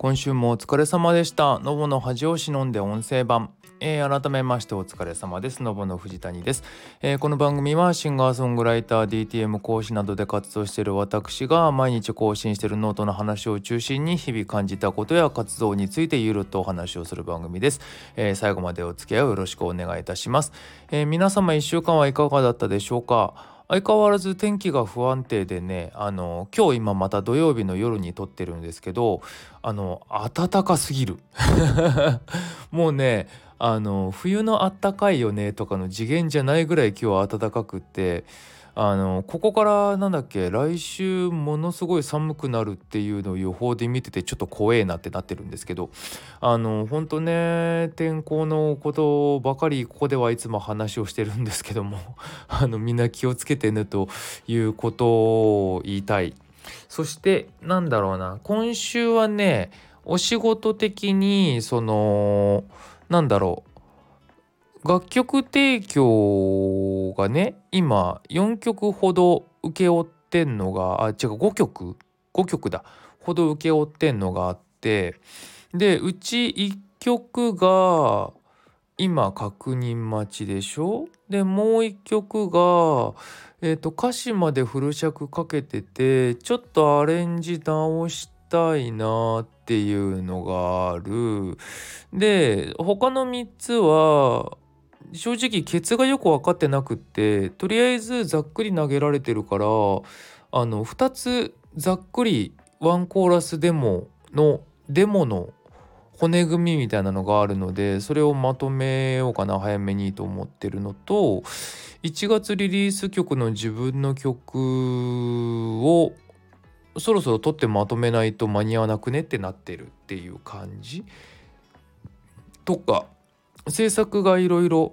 今週もお疲れ様でした。のぼの恥を忍んで音声版。えー、改めましてお疲れ様です。のぼの藤谷です、えー、この番組はシンガーソングライター、DTM 講師などで活動している私が毎日更新しているノートの話を中心に日々感じたことや活動についてゆるっとお話をする番組です、えー、最後までお付き合いをよろしくお願いいたします。え皆様1週間はいかがだったでしょうか？相変わらず天気が不安定でねあの今日今また土曜日の夜に撮ってるんですけどあの暖かすぎる。もうねあの冬のあったかいよねとかの次元じゃないぐらい今日は暖かくってあのここからなんだっけ来週ものすごい寒くなるっていうのを予報で見ててちょっと怖えなってなってるんですけどあの本当ね天候のことばかりここではいつも話をしてるんですけども あのみんな気をつけてねということを言いたい。そしてなんだろうな今週はねお仕事的にそのなんだろう楽曲提供がね今4曲ほど請け負ってんのがあ違う5曲？5曲だ。ほど請け負ってんのがあってでうち1曲が今確認待ちでしょ？でもう1曲が、えーと、歌詞までフル尺かけててちょっとアレンジ直したいなっていうのがある。で他の3つは正直ケツがよく分かってなくってとりあえずざっくり投げられてるからあの2つざっくりワンコーラスデモのデモの骨組みみたいなのがあるのでそれをまとめようかな早めにと思ってるのと1月リリース曲の自分の曲をそろそろ撮ってまとめないと間に合わなくねってなってるっていう感じ。とか制作がいろいろ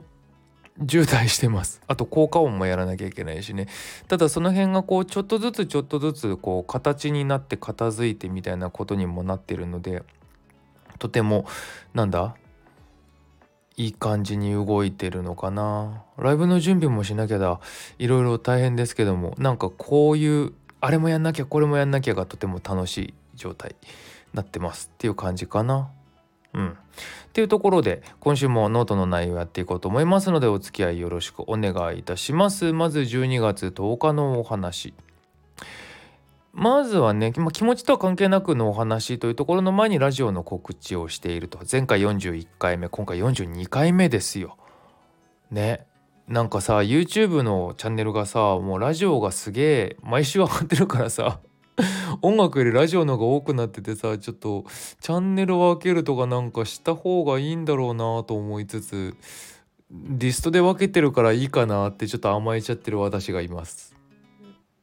渋滞してます。あと効果音もやらなきゃいけないしね。ただその辺がこうちょっとずつちょっとずつこう形になって片付いてみたいなことにもなってるのでとてもなんだ？いい感じに動いてるのかな。ライブの準備もしなきゃだ。いろいろ大変ですけどもなんかこういうあれもやんなきゃこれもやんなきゃがとても楽しい状態になってますっていう感じかな。うん。っていうところで今週もノートの内容やっていこうと思いますのでお付き合いよろしくお願いいたします。まず12月10日のお話。まずはね、ま気持ちとは関係なくのお話というところの前にラジオの告知をしていると前回41回目今回42回目ですよ。ねなんかさ YouTube のチャンネルがさもうラジオがすげえ毎週上がってるからさ音楽よりラジオの方が多くなっててさちょっとチャンネルを分けるとかなんかした方がいいんだろうなと思いつつリストで分けてるからいいかなってちょっと甘えちゃってる私がいます。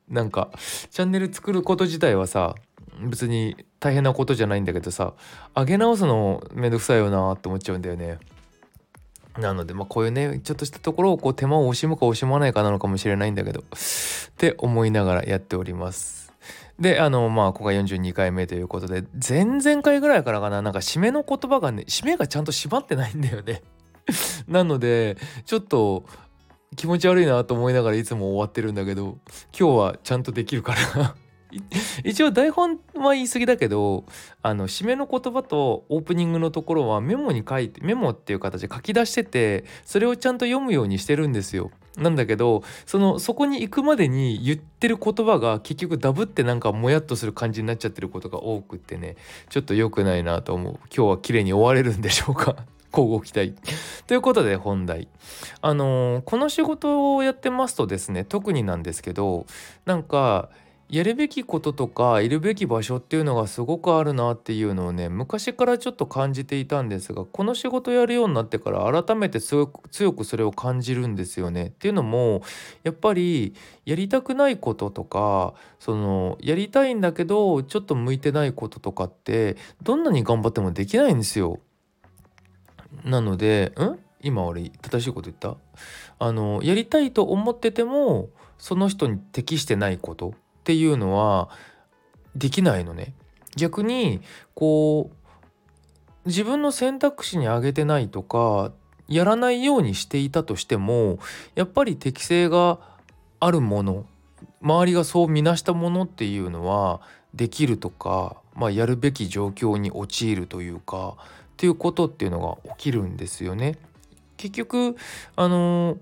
なんかチャンネル作ること自体はさ別に大変なことじゃないんだけどさ上げ直すのめんどくさいよなって思っちゃうんだよね。なのでまあこういうねちょっとしたところをこう手間を惜しむか惜しまないかなのかもしれないんだけどって思いながらやっております。であのまあここが42回目ということで前々回ぐらいからかななんか締めの言葉がね締めがちゃんと締まってないんだよね。なのでちょっと気持ち悪いなと思いながらいつも終わってるんだけど今日はちゃんとできるから 一応台本は言い過ぎだけどあの締めの言葉とオープニングのところはメモに書いてメモっていう形で書き出しててそれをちゃんと読むようにしてるんですよ。なんだけどそのそこに行くまでに言ってる言葉が結局ダブってなんかもやっとする感じになっちゃってることが多くってね。ちょっと良くないなと思う。今日は綺麗に終われるんでしょうか。交互期待。ということで本題。あのー、この仕事をやってますとですね特になんですけどなんかやるべきこととかいるべき場所っていうのがすごくあるなっていうのをね昔からちょっと感じていたんですがこの仕事やるようになってから改めて強くそれを感じるんですよね。っていうのもやっぱりやりたくないこととかそのやりたいんだけどちょっと向いてないこととかってどんなに頑張ってもできないんですよ。なのでん？今俺正しいこと言った？あのやりたいと思っててもその人に適してないことっていうのはできないのね。逆にこう自分の選択肢に挙げてないとかやらないようにしていたとしてもやっぱり適性があるもの周りがそう見なしたものっていうのはできるとかまあ、やるべき状況に陥るというかっていうことっていうのが起きるんですよね。結局あの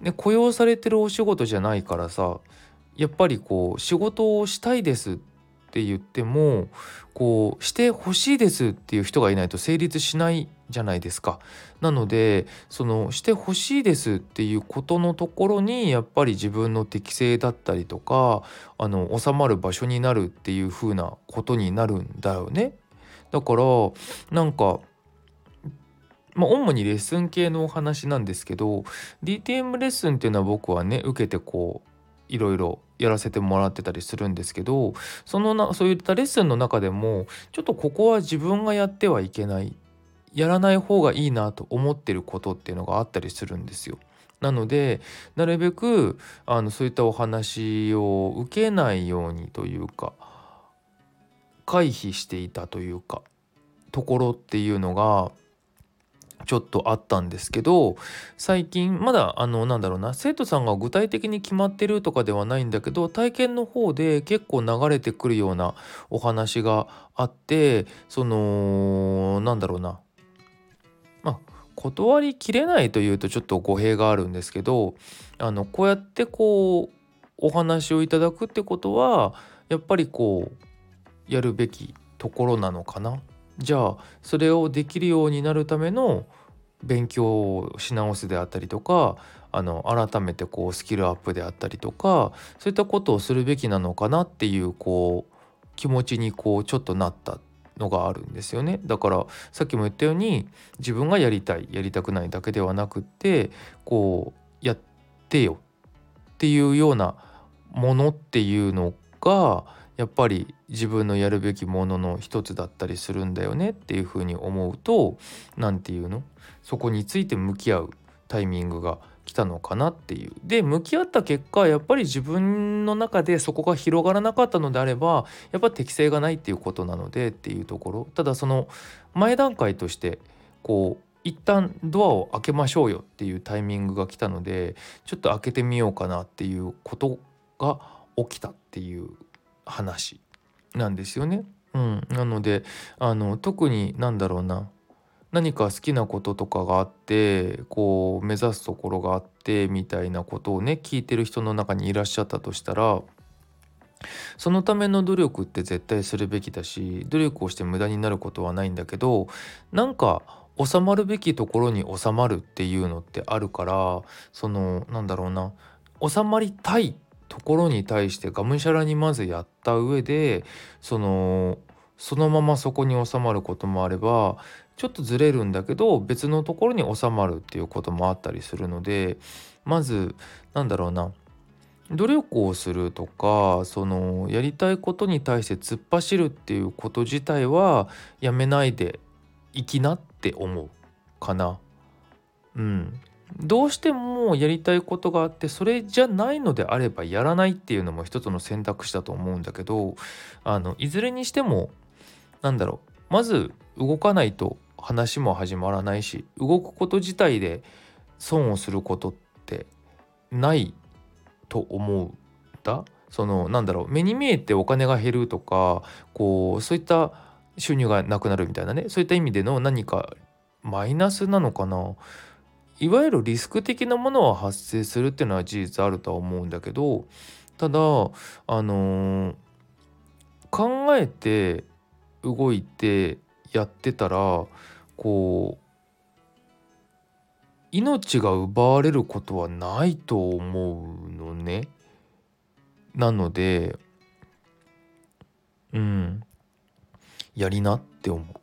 ね雇用されてるお仕事じゃないからさやっぱりこう仕事をしたいですって言ってもこうしてほしいですっていう人がいないと成立しないじゃないですか。なのでそのしてほしいですっていうことのところにやっぱり自分の適性だったりとかあの収まる場所になるっていう風なことになるんだよね。だからなんかまあ、主にレッスン系のお話なんですけど DTM レッスンっていうのは僕はね受けてこういろいろやらせてもらってたりするんですけどそのなそういったレッスンの中でもちょっとここは自分がやってはいけないやらない方がいいなと思ってることっていうのがあったりするんですよ。なのでなるべくあのそういったお話を受けないようにというか回避していたというかところっていうのがちょっとあったんですけど最近まだあのなんだろうな生徒さんが具体的に決まってるとかではないんだけど体験の方で結構流れてくるようなお話があってそのなんだろうなまあ断りきれないというとちょっと語弊があるんですけどあのこうやってこうお話をいただくってことはやっぱりこうやるべきところなのかな。じゃあそれをできるようになるための勉強をし直すであったりとかあの改めてこうスキルアップであったりとかそういったことをするべきなのかなっていうこう気持ちにこうちょっとなったのがあるんですよね。だからさっきも言ったように自分がやりたいやりたくないだけではなくってこうやってよっていうようなものっていうのがやっぱり自分のやるべきものの一つだったりするんだよねっていうふうに思うと何て言うの？そこについて向き合うタイミングが来たのかなっていう。で向き合った結果やっぱり自分の中でそこが広がらなかったのであればやっぱ適性がないっていうことなのでっていうところただその前段階としてこう一旦ドアを開けましょうよっていうタイミングが来たのでちょっと開けてみようかなっていうことが起きたっていう話なんですよね。うん、なのであの特になんだろうな。何か好きなこととかがあってこう目指すところがあってみたいなことをね聞いてる人の中にいらっしゃったとしたらそのための努力って絶対するべきだし努力をして無駄になることはないんだけどなんか収まるべきところに収まるっていうのってあるからそのなんだろうな。収まりたいっところに対してがむしゃらにまずやった上でそのそのままそこに収まることもあればちょっとずれるんだけど別のところに収まるっていうこともあったりするのでまずなんだろうな努力をするとかそのやりたいことに対して突っ走るっていうこと自体はやめないでいきなって思うかな。うん、どうしてもやりたいことがあってそれじゃないのであればやらないっていうのも一つの選択肢だと思うんだけどあのいずれにしてもなんだろうまず動かないと話も始まらないし動くこと自体で損をすることってないと思うんだ。そのなんだろう目に見えてお金が減るとかこうそういった収入がなくなるみたいなねそういった意味での何かマイナスなのかな。いわゆるリスク的なものは発生するっていうのは事実あるとは思うんだけどただあのー、考えて動いてやってたらこう命が奪われることはないと思うのね。なのでうんやりなって思う。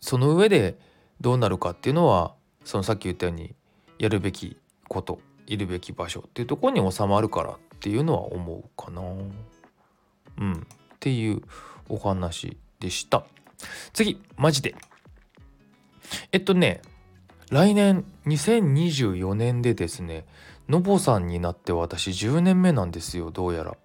その上でどうなるかっていうのはそのさっき言ったようにやるべきこといるべき場所っていうとこに収まるからっていうのは思うかな。うん、っていうお話でした。次マジで。えっとね来年2024年でですねのぼさんになって私10年目なんですよどうやら。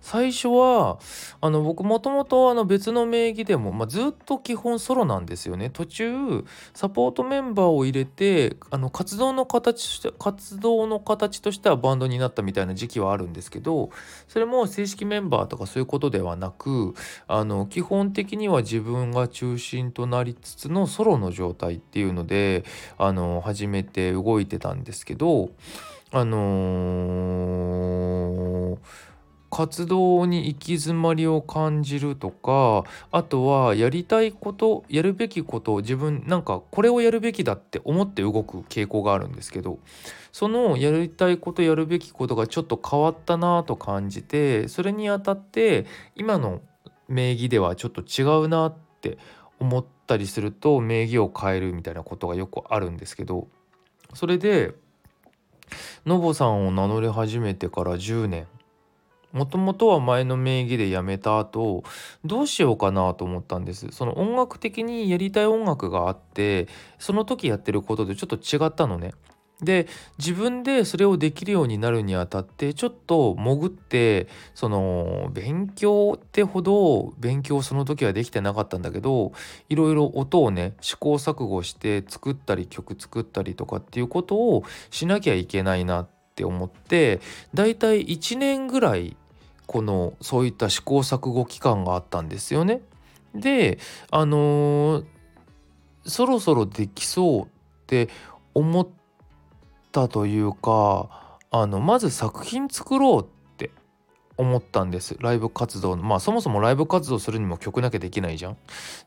最初はあの僕もともと別の名義でも、まあ、ずっと基本ソロなんですよね。途中サポートメンバーを入れてあの活動の形として活動の形としてはバンドになったみたいな時期はあるんですけどそれも正式メンバーとかそういうことではなくあの基本的には自分が中心となりつつのソロの状態っていうのであの始めて動いてたんですけどあのー活動に行き詰まりを感じるとかあとはやりたいことやるべきことを自分なんかこれをやるべきだって思って動く傾向があるんですけどそのやりたいことやるべきことがちょっと変わったなと感じてそれにあたって今の名義ではちょっと違うなって思ったりすると名義を変えるみたいなことがよくあるんですけどそれでのぼさんを名乗り始めてから10年。もともとは前の名義で辞めた後どうしようかなと思ったんです。その音楽的にやりたい音楽があってその時やってることでちょっと違ったのね。で自分でそれをできるようになるにあたってちょっと潜ってその勉強ってほど勉強その時はできてなかったんだけどいろいろ音をね試行錯誤して作ったり曲作ったりとかっていうことをしなきゃいけないなって思ってだいたい1年ぐらいこのそういった試行錯誤期間があったんですよね。であのー、そろそろできそうって思ったというかあのまず作品作ろうって思ったんですライブ活動のまあそもそもライブ活動するにも曲なきゃできないじゃん。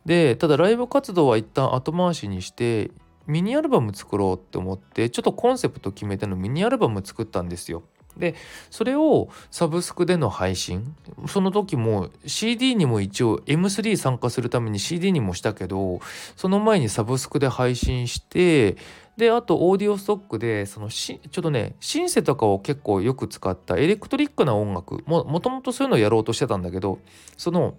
でただライブ活動は一旦後回しにしてミニアルバム作ろうって思ってちょっとコンセプト決めてのミニアルバム作ったんですよ。でそれをサブスクでの配信その時も CD にも一応 M3 参加するために CD にもしたけどその前にサブスクで配信してであとオーディオストックでそのしちょっとねシンセとかを結構よく使ったエレクトリックな音楽ももともとそういうのをやろうとしてたんだけどその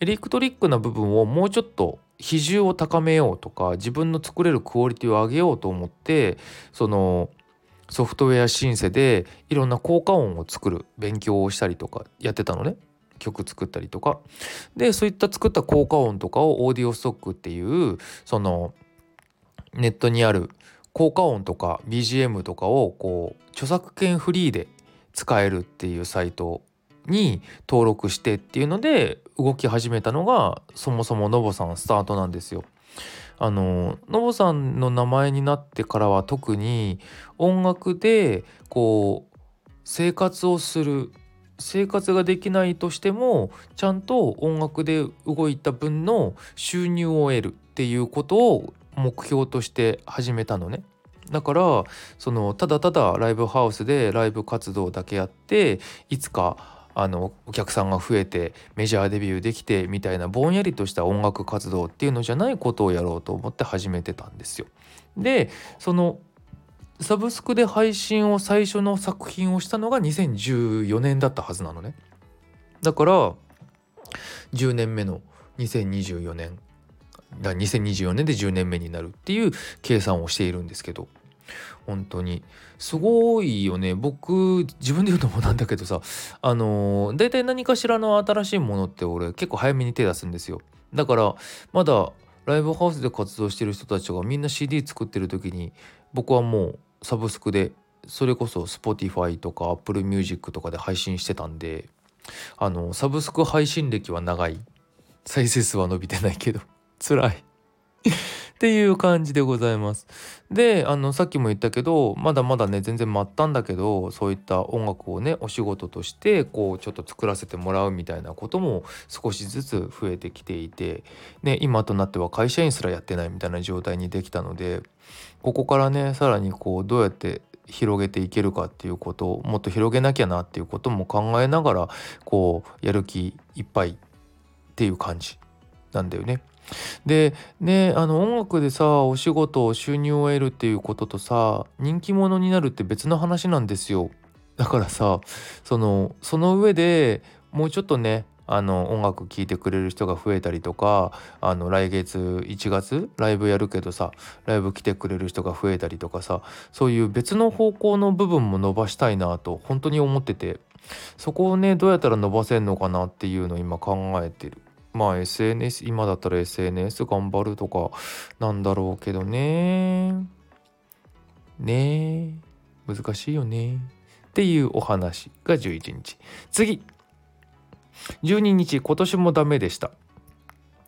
エレクトリックな部分をもうちょっと比重を高めようとか自分の作れるクオリティを上げようと思ってそのソフトウェアシンセでいろんな効果音を作る勉強をしたりとかやってたのね曲作ったりとかでそういった作った効果音とかをオーディオストックっていうそのネットにある効果音とか BGM とかをこう著作権フリーで使えるっていうサイトに登録してっていうので動き始めたのがそもそもノボさんスタートなんですよ。あのノボさんの名前になってからは特に音楽でこう生活をする生活ができないとしてもちゃんと音楽で動いた分の収入を得るっていうことを目標として始めたのね。だからそのただただライブハウスでライブ活動だけやっていつかあのお客さんが増えてメジャーデビューできてみたいなぼんやりとした音楽活動っていうのじゃないことをやろうと思って始めてたんですよ。でそのサブスクで配信を最初の作品をしたのが2014年だったはずなのね。だから10年目の2024年だ2024年で10年目になるっていう計算をしているんですけど本当に。すごいよね。僕自分で言うのもなんだけどさあのー、大体何かしらの新しいものって俺結構早めに手出すんですよ。だからまだライブハウスで活動してる人たちがみんな CD 作ってる時に僕はもうサブスクでそれこそ Spotify とか Apple Music とかで配信してたんであのサブスク配信歴は長い。再生数は伸びてないけど。辛い。っていう感じでございます。であのさっきも言ったけどまだまだね全然待ったんだけどそういった音楽をねお仕事としてこうちょっと作らせてもらうみたいなことも少しずつ増えてきていて、ね、今となっては会社員すらやってないみたいな状態にできたのでここからねさらにこうどうやって広げていけるかっていうことをもっと広げなきゃなっていうことも考えながらこうやる気いっぱいっていう感じなんだよね。でねあの音楽でさお仕事収入を得るっていうこととさ人気者になるって別の話なんですよ。だからさそのその上でもうちょっとねあの音楽聴いてくれる人が増えたりとかあの来月1月ライブやるけどさライブ来てくれる人が増えたりとかさそういう別の方向の部分も伸ばしたいなと本当に思ってて。そこをねどうやったら伸ばせんのかなっていうのを今考えてる。まあ SNS 今だったら SNS 頑張るとかなんだろうけどね。ね。え難しいよね。っていうお話が11日。次。12日今年もダメでした。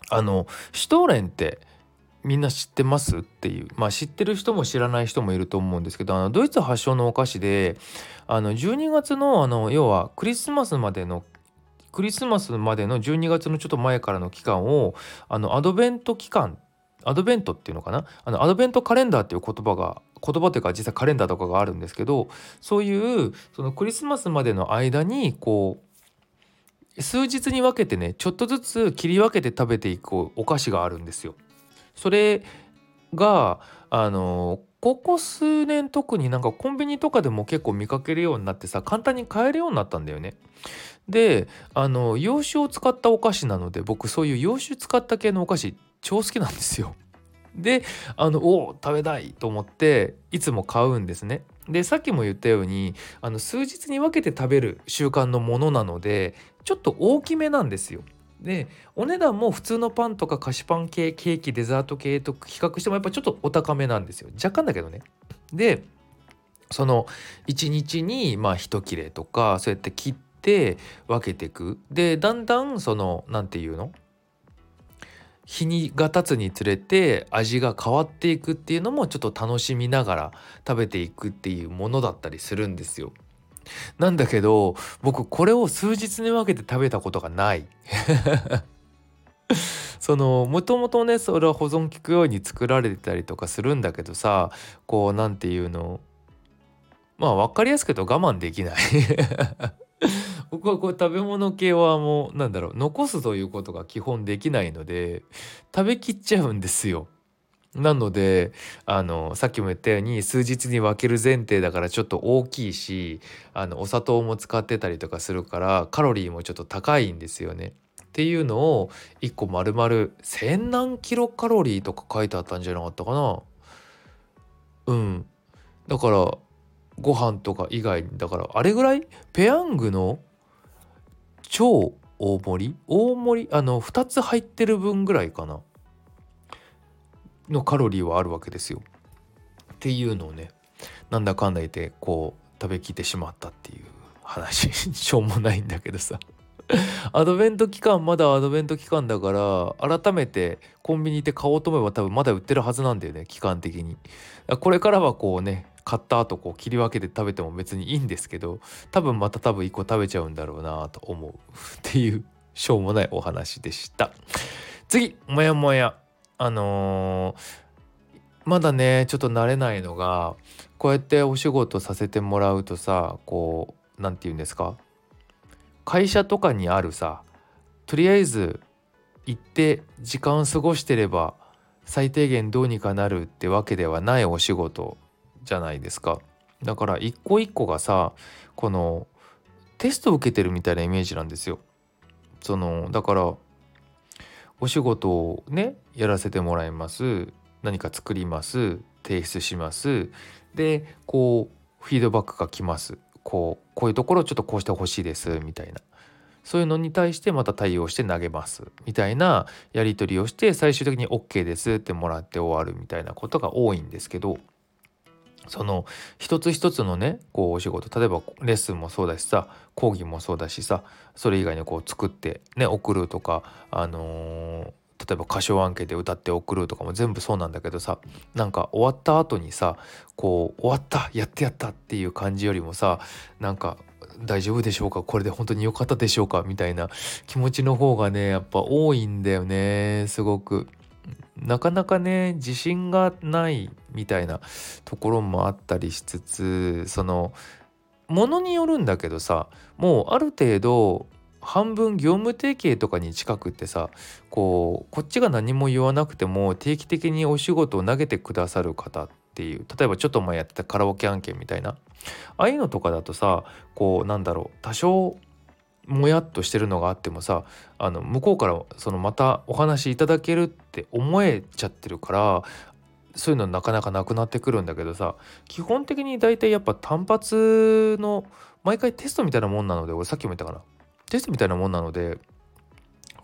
あのシュトーレンってみんな知ってますっていう。まあ知ってる人も知らない人もいると思うんですけどあのドイツ発祥のお菓子であの12月のあの要はクリスマスまでのクリスマスまでの12月のちょっと前からの期間をあのアドベント期間アドベントっていうのかな？あのアドベントカレンダーっていう言葉が言葉というか実際カレンダーとかがあるんですけどそういうそのクリスマスまでの間にこう数日に分けてねちょっとずつ切り分けて食べていくお菓子があるんですよ。それがあのここ数年特になんかコンビニとかでも結構見かけるようになってさ簡単に買えるようになったんだよね。であの洋酒を使ったお菓子なので僕そういう洋酒使った系のお菓子超好きなんですよ。であのお食べたいと思っていつも買うんですね。でさっきも言ったようにあの数日に分けて食べる習慣のものなのでちょっと大きめなんですよ。でお値段も普通のパンとか菓子パン系ケーキデザート系と比較してもやっぱちょっとお高めなんですよ若干だけどね。でその1日にまあ1切れとかそうやって切って分けていくでだんだんその何て言うの？日にが経つにつれて味が変わっていくっていうのもちょっと楽しみながら食べていくっていうものだったりするんですよ。なんだけど僕これを数日に分けて食べたことがない。そのもともとねそれは保存効くように作られてたりとかするんだけどさこう何て言うの？まあ分かりやすく言うと我慢できない僕はこう食べ物系はもうなんだろう残すということが基本できないので食べきっちゃうんですよ。なのであのさっきも言ったように数日に分ける前提だからちょっと大きいしあのお砂糖も使ってたりとかするからカロリーもちょっと高いんですよね。っていうのを1個丸々千何キロカロリーとか書いてあったんじゃなかったかな。うんだからご飯とか以外にだからあれぐらい？ペヤングの超大盛り？大盛りあの2つ入ってる分ぐらいかな。のカロリーはあるわけですよ。っていうのをねなんだかんだ言ってこう食べきってしまったっていう話。しょうもないんだけどさ。アドベント期間まだアドベント期間だから改めてコンビニで買おうと思えば多分まだ売ってるはずなんだよね期間的に。これからはこうね買った後こう切り分けて食べても別にいいんですけど多分また多分1個食べちゃうんだろうなと思うっていうしょうもないお話でした。次もやもや。あのー、まだねちょっと慣れないのがこうやってお仕事させてもらうとさこう何て言うんですか？会社とかにあるさとりあえず行って時間を過ごしてれば最低限どうにかなるってわけではないお仕事じゃないですか。だから一個一個がさこのテストを受けてるみたいなイメージなんですよ。そのだからお仕事をねやらせてもらいます。何か作ります。提出します。でこうフィードバックが来ます。こうこういうところをちょっとこうしてほしいです。みたいな。そういうのに対してまた対応して投げます。みたいなやり取りをして最終的に OK ですってもらって終わるみたいなことが多いんですけど。その一つ一つのねこうお仕事例えばレッスンもそうだしさ講義もそうだしさそれ以外にこう作ってね送るとかあのー、例えば歌唱案件で歌って送るとかも全部そうなんだけどさなんか終わった後にさこう終わったやってやったっていう感じよりもさなんか大丈夫でしょうか？これで本当に良かったでしょうか？みたいな気持ちの方がねやっぱ多いんだよねすごく。なかなかね自信がないみたいなところもあったりしつつそのものによるんだけどさもうある程度半分業務提携とかに近くってさこうこっちが何も言わなくても定期的にお仕事を投げてくださる方っていう例えばちょっと前やってたカラオケ案件みたいなああいうのとかだとさこうなんだろう多少もやっとしてるのがあってもさあの向こうからそのまたお話いただけるって思えちゃってるからそういうのなかなかなくなってくるんだけどさ基本的に大体やっぱ単発の毎回テストみたいなもんなので俺さっきも言ったかなテストみたいなもんなので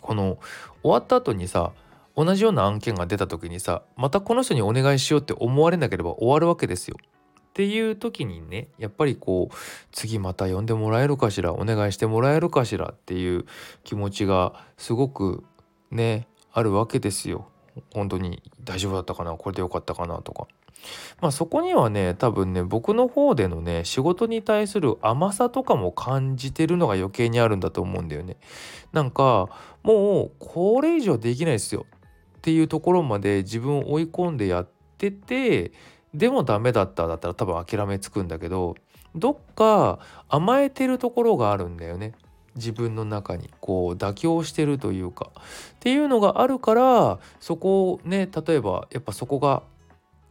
この終わった後にさ同じような案件が出た時にさまたこの人にお願いしようって思われなければ終わるわけですよ。っていう時にねやっぱりこう次また呼んでもらえるかしらお願いしてもらえるかしらっていう気持ちがすごくねあるわけですよ。本当に大丈夫だったかな？これでよかったかな？とか。まあそこにはね多分ね僕の方でのね仕事に対する甘さとかも感じてるのが余計にあるんだと思うんだよね。なんかもうこれ以上できないですよっていうところまで自分を追い込んでやっててでもダメだっただったら多分諦めつくんだけどどっか甘えてるところがあるんだよね自分の中にこう妥協してるというかっていうのがあるからそこをね例えばやっぱそこが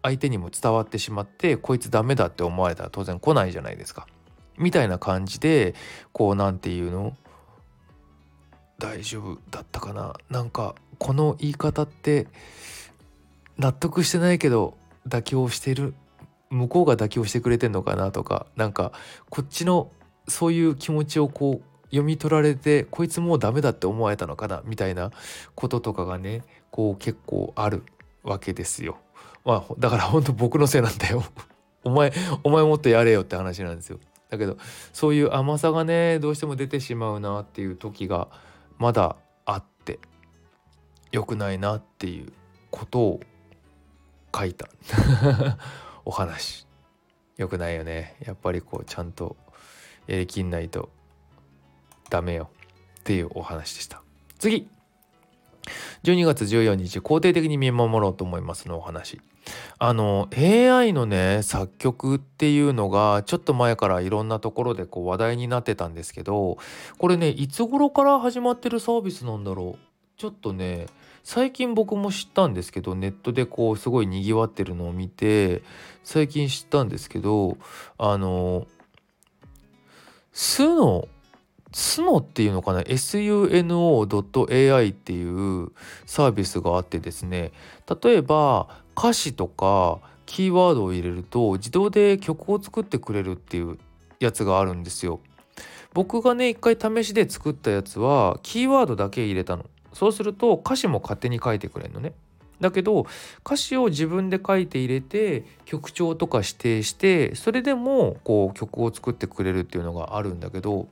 相手にも伝わってしまってこいつダメだって思われたら当然来ないじゃないですか。みたいな感じでこう何て言うの？大丈夫だったかな？なんかこの言い方って納得してないけど妥協してる向こうが妥協してくれてんのかなとかなんかこっちのそういう気持ちをこう読み取られてこいつもうダメだって思われたのかなみたいなこととかがねこう結構あるわけですよ。まあだから本当僕のせいなんだよ。お前お前もっとやれよって話なんですよ。だけどそういう甘さがねどうしても出てしまうなっていう時がまだあって良くないなっていうことを書いた。お話。良くないよね。やっぱりこうちゃんとやりきんないと。ダメよっていうお話でした。次。12月14日肯定的に見守ろうと思いますのお話。あの AI のね作曲っていうのがちょっと前からいろんなところでこう話題になってたんですけどこれねいつ頃から始まってるサービスなんだろう。ちょっとね最近僕も知ったんですけどネットでこうすごいにぎわってるのを見て最近知ったんですけどあのスノスノっていうのかな？Suno.ai っていうサービスがあってですね例えば歌詞とかキーワードを入れると自動で曲を作ってくれるっていうやつがあるんですよ。僕がね一回試しで作ったやつはキーワードだけ入れたの。そうすると歌詞も勝手に書いてくれるのね。だけど歌詞を自分で書いて入れて曲調とか指定してそれでもこう曲を作ってくれるっていうのがあるんだけど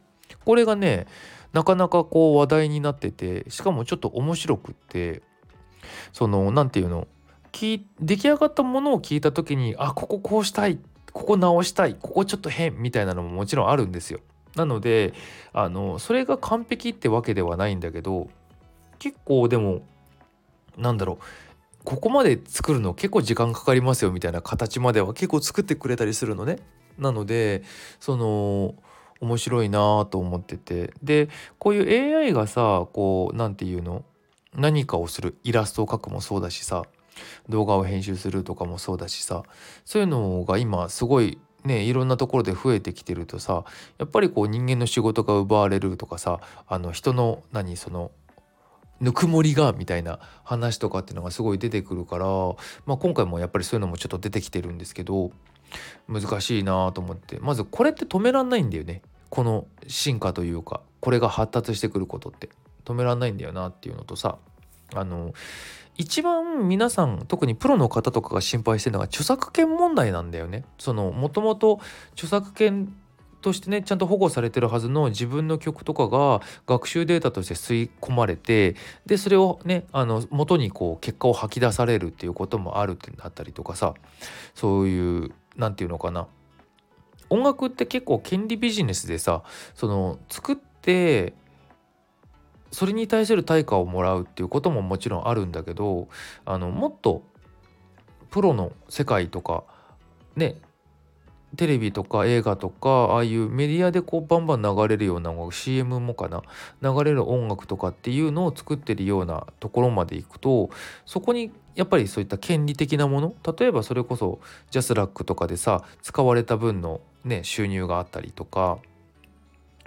これがねなかなかこう話題になっててしかもちょっと面白くってその何て言うの出来上がったものを聞いた時にあこここうしたいここ直したいここちょっと変みたいなのももちろんあるんですよ。なのであのそれが完璧ってわけではないんだけど結構でもなんだろうここまで作るの結構時間かかりますよみたいな形までは結構作ってくれたりするのね。なのでその面白いなと思ってて。でこういう AI がさこう何て言うの？何かをするイラストを描くもそうだしさ動画を編集するとかもそうだしさそういうのが今すごいねいろんなところで増えてきてるとさやっぱりこう人間の仕事が奪われるとかさあの人の何そのぬくもりがみたいな話とかっていうのがすごい出てくるから、まあ、今回もやっぱりそういうのもちょっと出てきてるんですけど難しいなと思って。まずこれって止めらんないんだよね。この進化というかこれが発達してくることって止めらんないんだよなっていうのとさあの一番皆さん特にプロの方とかが心配してるのが著作権問題なんだよね。そのもともと著作権としてねちゃんと保護されてるはずの自分の曲とかが学習データとして吸い込まれてでそれをねあの元にこう結果を吐き出されるっていうこともあるってなったりとかさそういう何て言うのかな音楽って結構権利ビジネスでさその作ってそれに対する対価をもらうっていうことももちろんあるんだけどあのもっとプロの世界とかねテレビとか映画とかああいうメディアでこうバンバン流れるような CM もかな流れる音楽とかっていうのを作ってるようなところまで行くとそこにやっぱりそういった権利的なもの例えばそれこそジャスラックとかでさ使われた分のね収入があったりとか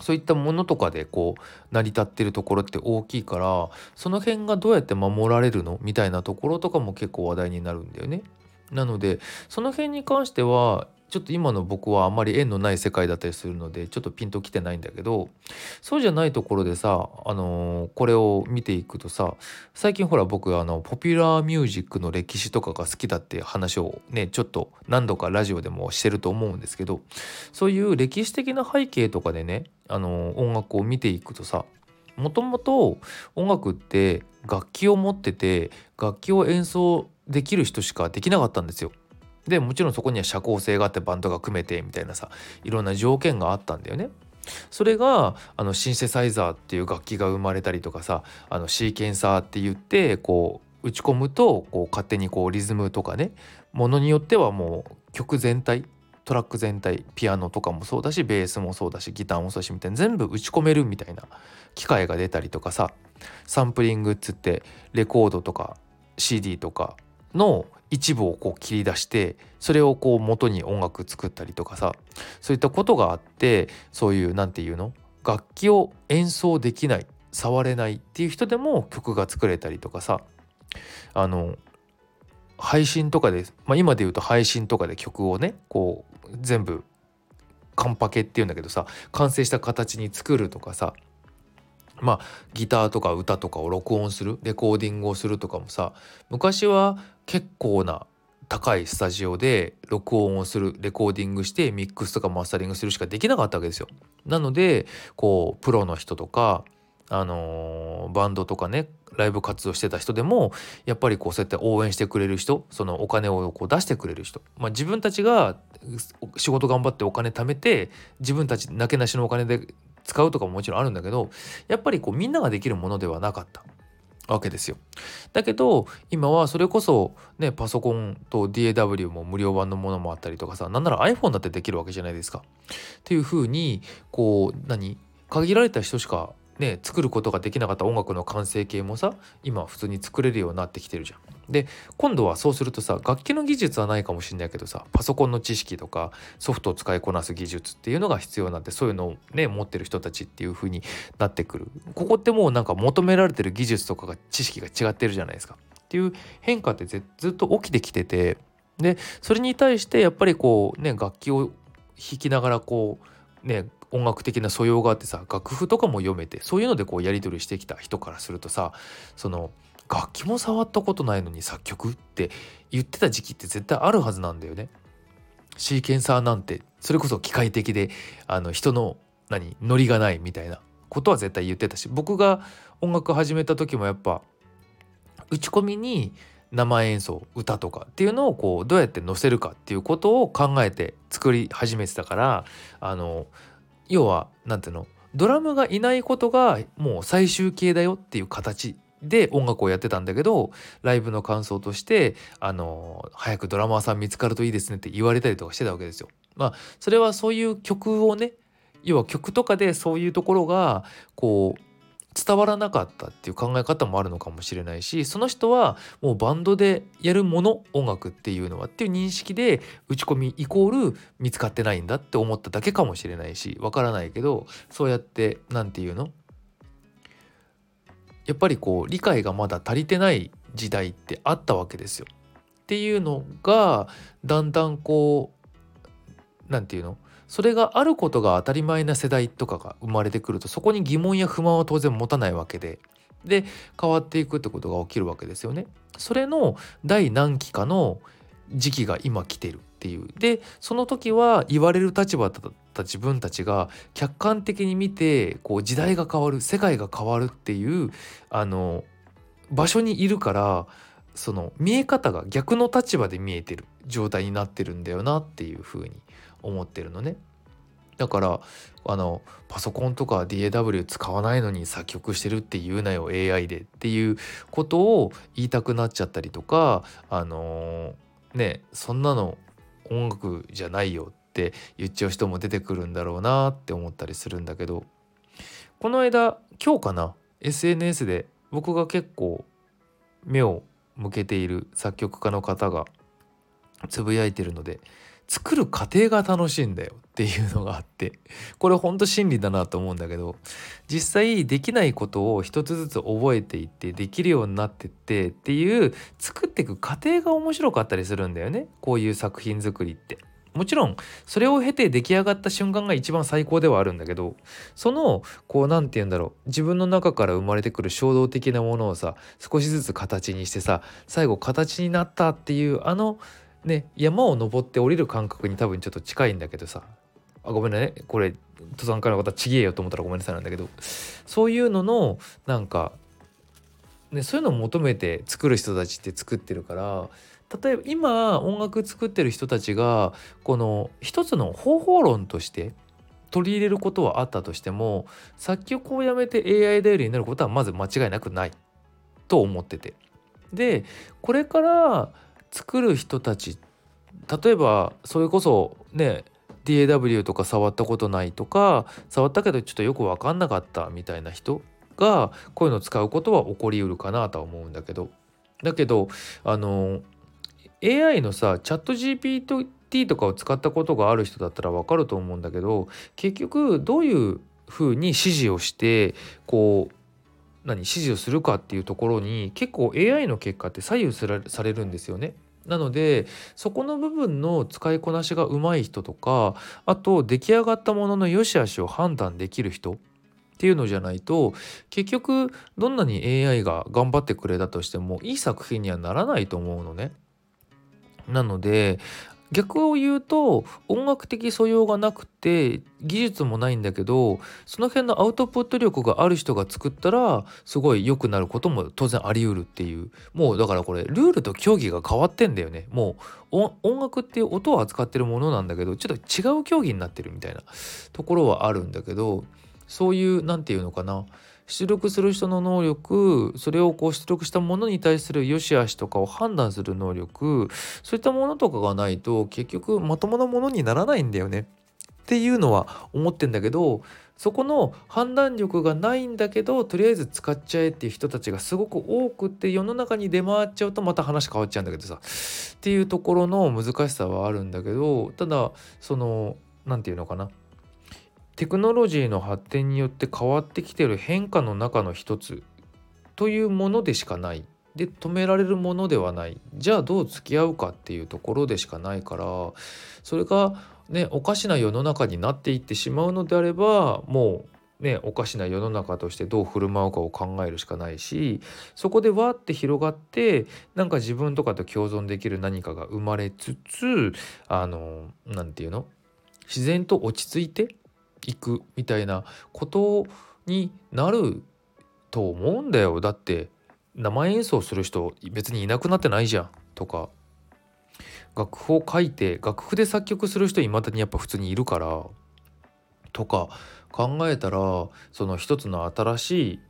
そういったものとかでこう成り立ってるところって大きいからその辺がどうやって守られるの？みたいなところとかも結構話題になるんだよね。なのでその辺に関してはちょっと今の僕はあんまり縁のない世界だったりするのでちょっとピンときてないんだけどそうじゃないところでさ、あのー、これを見ていくとさ最近ほら僕あのポピュラーミュージックの歴史とかが好きだっていう話をねちょっと何度かラジオでもしてると思うんですけどそういう歴史的な背景とかでね、あのー、音楽を見ていくとさもともと音楽って楽器を持ってて楽器を演奏できる人しかできなかったんですよ。でもちろんそこには社交性があってバンドが組めてみたいなさいろんな条件があったんだよね。それがあのシンセサイザーっていう楽器が生まれたりとかさあのシーケンサーって言ってこう打ち込むとこう勝手にこうリズムとかねものによってはもう曲全体トラック全体ピアノとかもそうだしベースもそうだしギターもそうだしみたいな全部打ち込めるみたいな機械が出たりとかさサンプリングっつってレコードとか CD とかの一部をこう切り出してそれをこう元に音楽作ったりとかさそういったことがあってそういう何て言うの？楽器を演奏できない触れないっていう人でも曲が作れたりとかさあの配信とかで、まあ、今で言うと配信とかで曲をねこう全部カンパケっていうんだけどさ完成した形に作るとかさまあギターとか歌とかを録音するレコーディングをするとかもさ昔は結構な高いスタジオで録音をするレコーディングしてミックスとかマスタリングするしかできなかったわけですよ。なのでこうプロの人とかあのー、バンドとかねライブ活動してた人でもやっぱりこうそうやって応援してくれる人そのお金をこう出してくれる人、まあ、自分たちが仕事頑張ってお金貯めて自分たちなけなしのお金で使うとかももちろんあるんだけどやっぱりこうみんなができるものではなかったわけですよ。だけど今はそれこそねパソコンと DAW も無料版のものもあったりとかさなんなら iPhone だってできるわけじゃないですか。っていうふうにこう何？限られた人しかね作ることができなかった音楽の完成形もさ今普通に作れるようになってきてるじゃん。で今度はそうするとさ楽器の技術はないかもしれないけどさパソコンの知識とかソフトを使いこなす技術っていうのが必要なんでそういうのをね持ってる人たちっていう風になってくる。ここってもうなんか求められてる技術とかが知識が違ってるじゃないですか。っていう変化ってずっと起きてきててでそれに対してやっぱりこうね楽器を弾きながらこうね音楽的な素養があってさ楽譜とかも読めてそういうのでこうやり取りしてきた人からするとさその楽器も触ったことないのに作曲って言ってた時期って絶対あるはずなんだよね。シーケンサーなんてそれこそ機械的であの人の何ノリがないみたいなことは絶対言ってたし僕が音楽始めた時もやっぱ打ち込みに生演奏歌とかっていうのをこうどうやって載せるかっていうことを考えて作り始めてたからあの要は何ていうのドラムがいないことがもう最終形だよっていう形で音楽をやってたんだけどライブの感想としてあの早くドラマーさん見つかるといいですねって言われたりとかしてたわけですよ。まあそれはそういう曲をね要は曲とかでそういうところがこう伝わらなかったっていう考え方もあるのかもしれないしその人はもうバンドでやるもの音楽っていうのはっていう認識で打ち込みイコール見つかってないんだって思っただけかもしれないしわからないけどそうやって何て言うの？やっぱりこう理解がまだ足りてない時代ってあったわけですよ。っていうのがだんだんこう何て言うの？それがあることが当たり前な世代とかが生まれてくるとそこに疑問や不満は当然持たないわけでで変わっていくってことが起きるわけですよね。それの第何期かの時期が今来てるっていうでその時は言われる立場だった自分たちが客観的に見てこう時代が変わる世界が変わるっていうあの場所にいるからその見え方が逆の立場で見えてる状態になってるんだよなっていうふうに思ってるのね。だからあのパソコンとか DAW 使わないのに作曲してるって言うなよ AI でっていうことを言いたくなっちゃったりとかあのー、ねそんなの音楽じゃないよって言っちゃう人も出てくるんだろうなって思ったりするんだけどこの間今日かな SNS で僕が結構目を向けている作曲家の方がつぶやいてるので作る過程が楽しいんだよっていうのがあってこれほんと真理だなと思うんだけど実際できないことを一つずつ覚えていってできるようになってってっていう作っていく過程が面白かったりするんだよねこういう作品作りって。もちろんそれを経て出来上がった瞬間が一番最高ではあるんだけどそのこう何て言うんだろう自分の中から生まれてくる衝動的なものをさ少しずつ形にしてさ最後形になったっていうあのね山を登って降りる感覚に多分ちょっと近いんだけどさ。あごめんね。これ登山家の方ちげえよと思ったらごめんなさいなんだけど。そういうののなんか、ね、そういうのを求めて作る人たちって作ってるから例えば今音楽作ってる人たちがこの一つの方法論として取り入れることはあったとしても作曲をやめて AI 頼りになることはまず間違いなくないと思ってて。でこれから作る人たち例えばそれこそね DAW とか触ったことないとか触ったけどちょっとよく分かんなかったみたいな人がこういうのを使うことは起こりうるかなとは思うんだけどだけどあの AI のさチャット GPT とかを使ったことがある人だったら分かると思うんだけど結局どういうふうに指示をしてこう何指示をするかっていうところに結構 AI の結果って左右されるんですよね。なのでそこの部分の使いこなしがうまい人とかあと出来上がったものの良し悪しを判断できる人っていうのじゃないと結局どんなに AI が頑張ってくれたとしてもいい作品にはならないと思うのね。なので逆を言うと音楽的素養がなくて技術もないんだけどその辺のアウトプット力がある人が作ったらすごい良くなることも当然あり得るっていう。もうだからこれルールと競技が変わってんだよね。もう音楽っていう音を扱ってるものなんだけどちょっと違う競技になってるみたいなところはあるんだけどそういう何て言うのかな。出力する人の能力それをこう出力したものに対する良し悪しとかを判断する能力そういったものとかがないと結局まともなものにならないんだよね。っていうのは思ってんだけどそこの判断力がないんだけどとりあえず使っちゃえっていう人たちがすごく多くって世の中に出回っちゃうとまた話変わっちゃうんだけどさ。っていうところの難しさはあるんだけどただその何て言うのかな。テクノロジーの発展によって変わってきてる変化の中の一つというものでしかない。で止められるものではない。じゃあどう付き合うかっていうところでしかないからそれがねおかしな世の中になっていってしまうのであればもうねおかしな世の中としてどう振る舞うかを考えるしかないしそこでわって広がってなんか自分とかと共存できる何かが生まれつつあの何て言うの？自然と落ち着いていくみたいなことになると思うんだよ。だって生演奏する人別にいなくなってないじゃんとか。楽譜を書いて楽譜で作曲する人いまだにやっぱ普通にいるから。とか考えたらその一つの新しい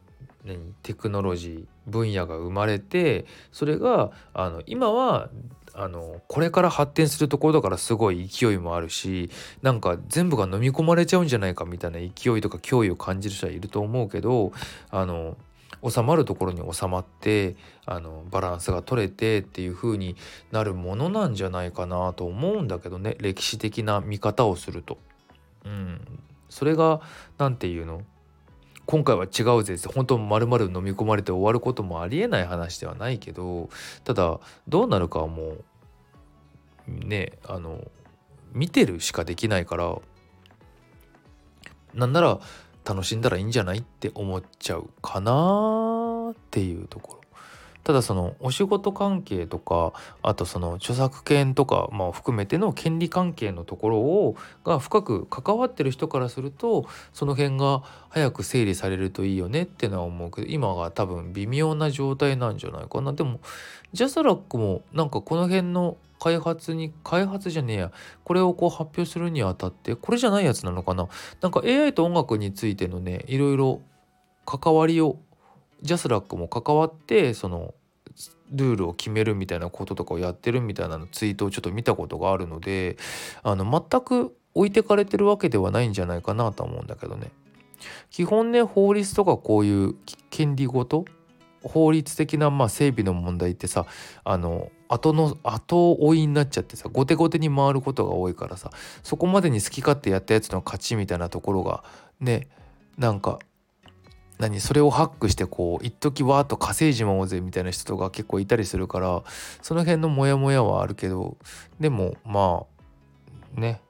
テクノロジー分野が生まれてそれがあの今はあのこれから発展するところだからすごい勢いもあるしなんか全部が飲み込まれちゃうんじゃないかみたいな勢いとか脅威を感じる人はいると思うけどあの収まるところに収まってあのバランスが取れてっていう風になるものなんじゃないかなと思うんだけどね歴史的な見方をすると。うん、それが何て言うの？今回は違うぜって本当まるまる飲み込まれて終わることもありえない話ではないけどただどうなるかはもうねあの見てるしかできないからなんなら楽しんだらいいんじゃないって思っちゃうかなっていうところ。ただそのお仕事関係とかあとその著作権とか、まあ、含めての権利関係のところをが深く関わってる人からするとその辺が早く整理されるといいよねってのは思うけど今が多分微妙な状態なんじゃないかな。でもジャスラックもなんかこの辺の開発に開発じゃねえやこれをこう発表するにあたってこれじゃないやつなのかな。なんか AI と音楽についてのねいろいろ関わりをジャスラックも関わってそのルールを決めるみたいなこととかをやってるみたいなのツイートをちょっと見たことがあるのであの全く置いてかれてるわけではないんじゃないかなと思うんだけどね。基本ね法律とかこういう権利ごと法律的なまあ整備の問題ってさあの後の後追いになっちゃってさ後手後手に回ることが多いからさそこまでに好き勝手やったやつの勝ちみたいなところがねなんか何それをハックしてこう一時わーっと稼いじまおうぜみたいな人とか結構いたりするからその辺のモヤモヤはあるけどでもまあね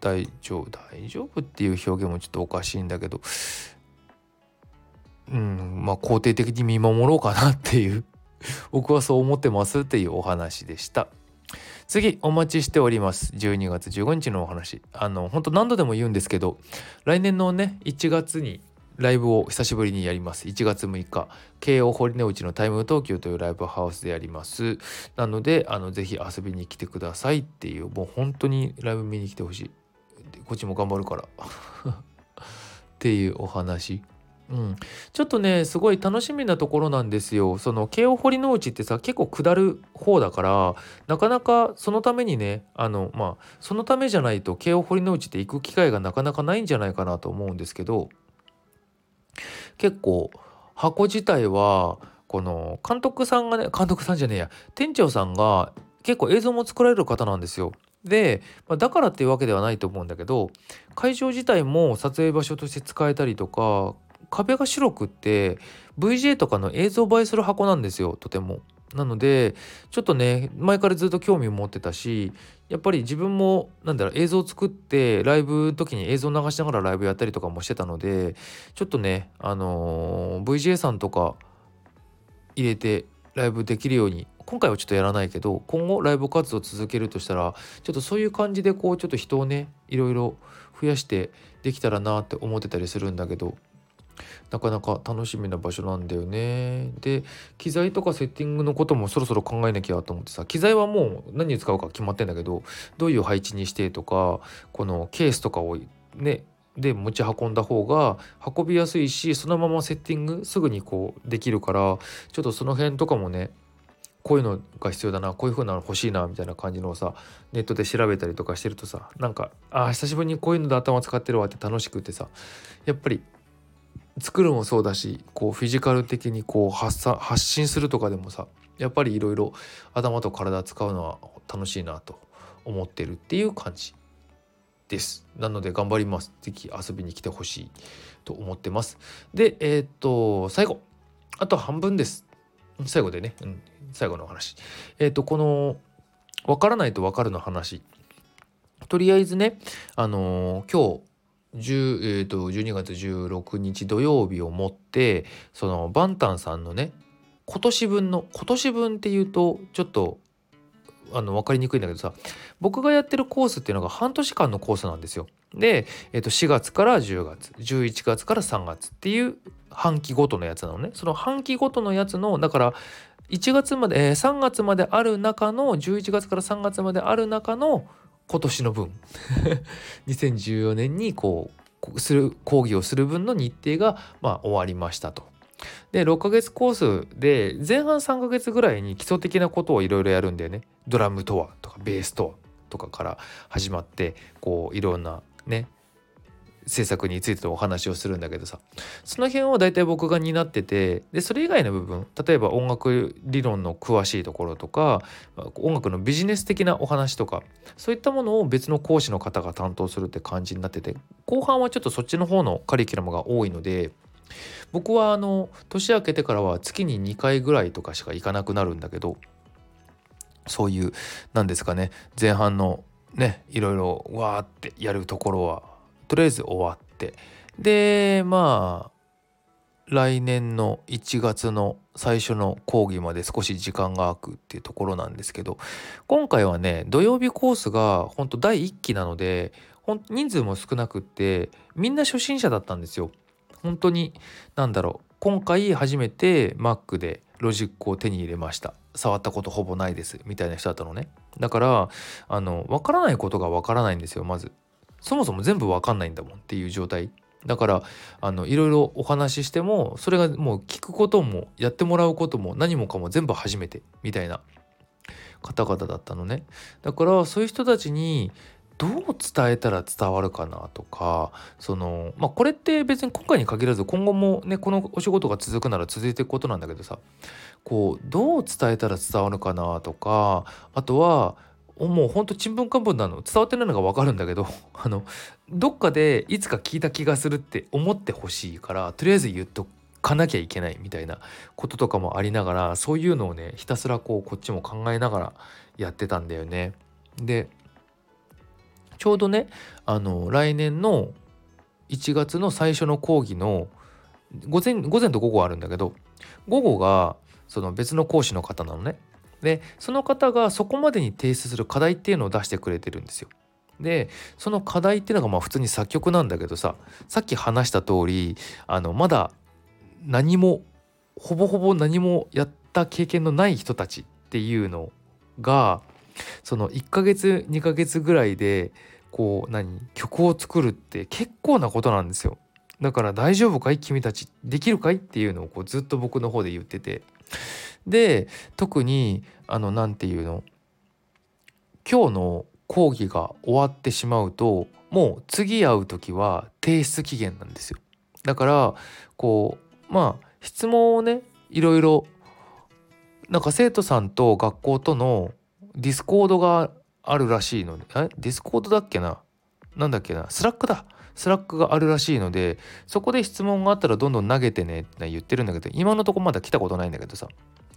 大丈夫大丈夫っていう表現もちょっとおかしいんだけどうんまあ肯定的に見守ろうかなっていう 僕はそう思ってますっていうお話でした。次お待ちしております12月15日のお話あの本当何度でも言うんですけど来年のね1月にライブを久しぶりにやります。1月6日慶応堀之内のタイム東京というライブハウスでやります。なのであのぜひ遊びに来てくださいっていうもう本当にライブ見に来てほしい。こっちも頑張るから。っていうお話。うん、ちょっとねすごい楽しみなところなんですよ。その慶応堀之内ってさ結構下る方だからなかなかそのためにねあのまあそのためじゃないと慶応堀之内って行く機会がなかなかないんじゃないかなと思うんですけど結構箱自体はこの監督さんがね監督さんじゃねえや店長さんが結構映像も作られる方なんですよ。で、ま、だからっていうわけではないと思うんだけど会場自体も撮影場所として使えたりとか壁が白くって VJ とかの映像映えする箱なんですよとても。なのでちょっとね前からずっと興味を持ってたしやっぱり自分もなんだろう映像を作ってライブの時に映像を流しながらライブやったりとかもしてたのでちょっとねあのー、VJ さんとか入れてライブできるように今回はちょっとやらないけど今後ライブ活動を続けるとしたらちょっとそういう感じでこうちょっと人をねいろいろ増やしてできたらなって思ってたりするんだけどなかなか楽しみな場所なんだよね。で機材とかセッティングのこともそろそろ考えなきゃと思ってさ機材はもう何に使うか決まってんだけどどういう配置にしてとかこのケースとかをねで持ち運んだ方が運びやすいしそのままセッティングすぐにこうできるからちょっとその辺とかもねこういうのが必要だなこういう風なの欲しいなみたいな感じのをさネットで調べたりとかしてるとさなんかあ久しぶりにこういうので頭使ってるわって楽しくてさやっぱり作るもそうだしこうフィジカル的にこう発散発信するとかでもさやっぱりいろいろ頭と体使うのは楽しいなと思ってるっていう感じです。なので頑張ります。是非遊びに来てほしいと思ってます。で、えー、っと、最後。あと半分です。最後でね、うん、最後の話。えー、っと、この、わからないとわかるの話。とりあえずね、あのー、今日、10えーと、12月16日土曜日をもってそのバンタンさんのね今年分の今年分っていうとちょっとあの分かりにくいんだけどさ僕がやってるコースっていうのが半年間のコースなんですよ。で、えー、と4月から10月11月から3月っていう半期ごとのやつなのね。その半期ごとのやつのだから1月まで、えー、3月まである中の11月から3月まである中の今年の分 2014年にこうする講義をする分の日程がま終わりましたと。で6ヶ月コースで前半3ヶ月ぐらいに基礎的なことをいろいろやるんだよね。ドラムとはとかベースとはとかから始まってこういろんなね制作についてお話をするんだけどさ。その辺を大体僕が担っててでそれ以外の部分例えば音楽理論の詳しいところとか音楽のビジネス的なお話とかそういったものを別の講師の方が担当するって感じになってて後半はちょっとそっちの方のカリキュラムが多いので僕はあの年明けてからは月に2回ぐらいとかしか行かなくなるんだけどそういう何ですかね前半のねいろいろわーってやるところはとりあえず終わって。でまあ来年の1月の最初の講義まで少し時間が空くっていうところなんですけど今回はね土曜日コースが本当第1期なので人数も少なくってみんな初心者だったんですよ。本当に何だろう今回初めて Mac でロジックを手に入れました。触ったことほぼないですみたいな人だったのね。だからあの分からないことが分からないんですよまず。そもそも全部わかんないんだもんっていう状態。だからあのいろいろお話ししてもそれがもう聞くこともやってもらうことも何もかも全部初めてみたいな方々だったのね。だからそういう人たちにどう伝えたら伝わるかなとかそのまあこれって別に今回に限らず今後もねこのお仕事が続くなら続いていくことなんだけどさこうどう伝えたら伝わるかなとかあとはもうほんとちんぷんかんぷんなの伝わってないのが分かるんだけど あのどっかでいつか聞いた気がするって思ってほしいからとりあえず言っとかなきゃいけないみたいなこととかもありながらそういうのをねひたすらこうこっちも考えながらやってたんだよね。でちょうどねあの来年の1月の最初の講義の午前午前と午後あるんだけど午後がその別の講師の方なのね。でその方がそこまでに提出する課題っていうのを出してくれてるんですよ。でその課題っていうのがまあ普通に作曲なんだけどささっき話した通りあのまだ何もほぼほぼ何もやった経験のない人たちっていうのがその1ヶ月2ヶ月ぐらいでこう何曲を作るって結構なことなんですよ。だから大丈夫かい？君たちできるかい？っていうのをこうずっと僕の方で言っててで特にあの何て言うの？今日の講義が終わってしまうともう次会う時は提出期限なんですよ。だからこうまあ質問をねいろいろなんか生徒さんと学校とのディスコードがあるらしいのでえ？ディスコードだっけな？なんだっけな？スラックだ。スラックがあるらしいのでそこで質問があったらどんどん投げてねって言ってるんだけど今のとこまだ来たことないんだけどさ。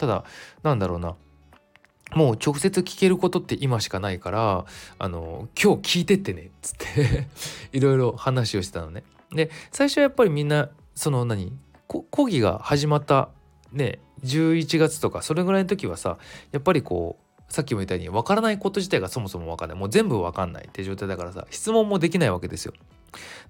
ただなんだろうなもう直接聞けることって今しかないからあの今日聞いてってねっつって いろいろ話をしてたのね。で最初はやっぱりみんなその何講義が始まったね11月とかそれぐらいの時はさやっぱりこうさっきも言ったように分からないこと自体がそもそも分かんないもう全部分かんないって状態だからさ質問もできないわけですよ。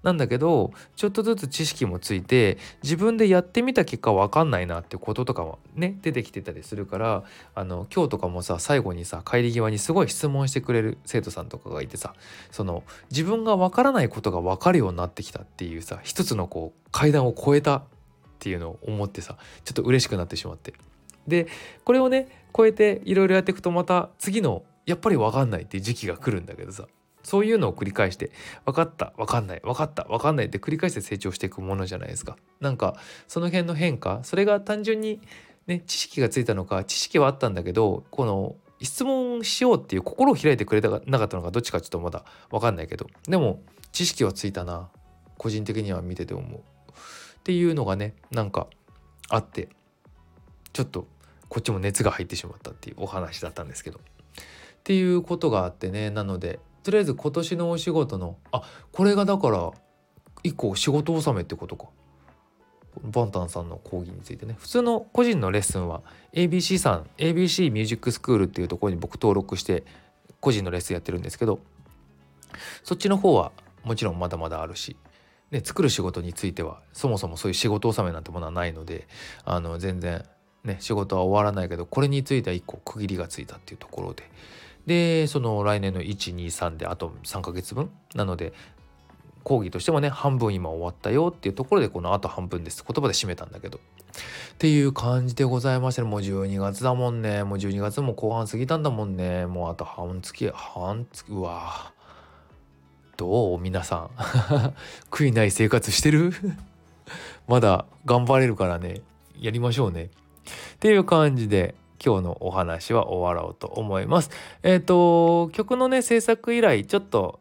なんだけどちょっとずつ知識もついて自分でやってみた結果分かんないなってこととかもね出てきてたりするからあの今日とかもさ最後にさ帰り際にすごい質問してくれる生徒さんとかがいてさその自分が分からないことが分かるようになってきたっていうさ一つのこう階段を越えたっていうのを思ってさちょっと嬉しくなってしまって。でこれをね超えていろいろやっていくとまた次のやっぱり分かんないっていう時期が来るんだけどさそういうのを繰り返して分かった分かんない分かった分かんないって繰り返して成長していくものじゃないですか。なんかその辺の変化それが単純にね知識がついたのか知識はあったんだけどこの質問しようっていう心を開いてくれたなかったのかどっちかちょっとまだ分かんないけどでも知識はついたな個人的には見てて思うっていうのがねなんかあってちょっとこっちも熱が入ってしまったっていうお話だったんですけどっていうことがあってねなのでとりあえず今年のお仕事のあこれがだから一個仕事納めってことか。バンタンさんの講義についてね。普通の個人のレッスンは ABC さん ABC ミュージックスクールっていうところに僕登録して個人のレッスンやってるんですけどそっちの方はもちろんまだまだあるし、ね、作る仕事についてはそもそもそういう仕事納めなんてものはないのであの全然ね仕事は終わらないけどこれについては1個区切りがついたっていうところででその来年の123であと3ヶ月分なので講義としてもね半分今終わったよっていうところでこのあと半分です。言葉で締めたんだけど。っていう感じでございましてもう12月だもんね。もう12月も後半過ぎたんだもんね。もうあと半月半月うわ。どう？皆さん。悔いない生活してる？まだ頑張れるからね。やりましょうね。っていう感じで。今日のお話は終わろうと思います。えっ、ー、と曲のね制作以来ちょっと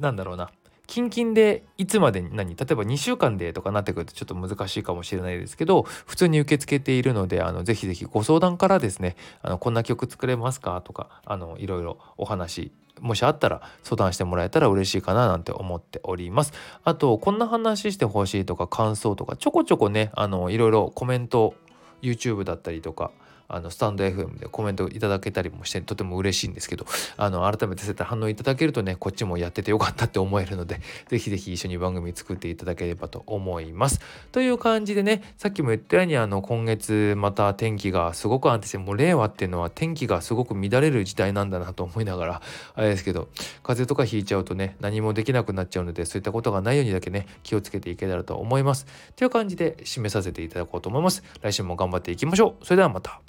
なんだろうなキンキンでいつまでに何？例えば2週間でとかなってくるとちょっと難しいかもしれないですけど普通に受け付けているのであのぜひぜひご相談からですねあのこんな曲作れますか？とかあのいろいろお話もしあったら相談してもらえたら嬉しいかななんて思っております。あとこんな話してほしいとか感想とかちょこちょこねあのいろいろコメント YouTube だったりとかあのスタンド FM でコメントいただけたりもしてとても嬉しいんですけどあの改めてそういった反応いただけるとねこっちもやっててよかったって思えるので ぜひぜひ一緒に番組作っていただければと思います。という感じでねさっきも言ったようにあの今月また天気がすごく安定してもう令和っていうのは天気がすごく乱れる時代なんだなと思いながらあれですけど風邪とかひいちゃうとね何もできなくなっちゃうのでそういったことがないようにだけね気をつけていけたらと思います。という感じで締めさせていただこうと思います。来週も頑張っていきましょう。それではまた。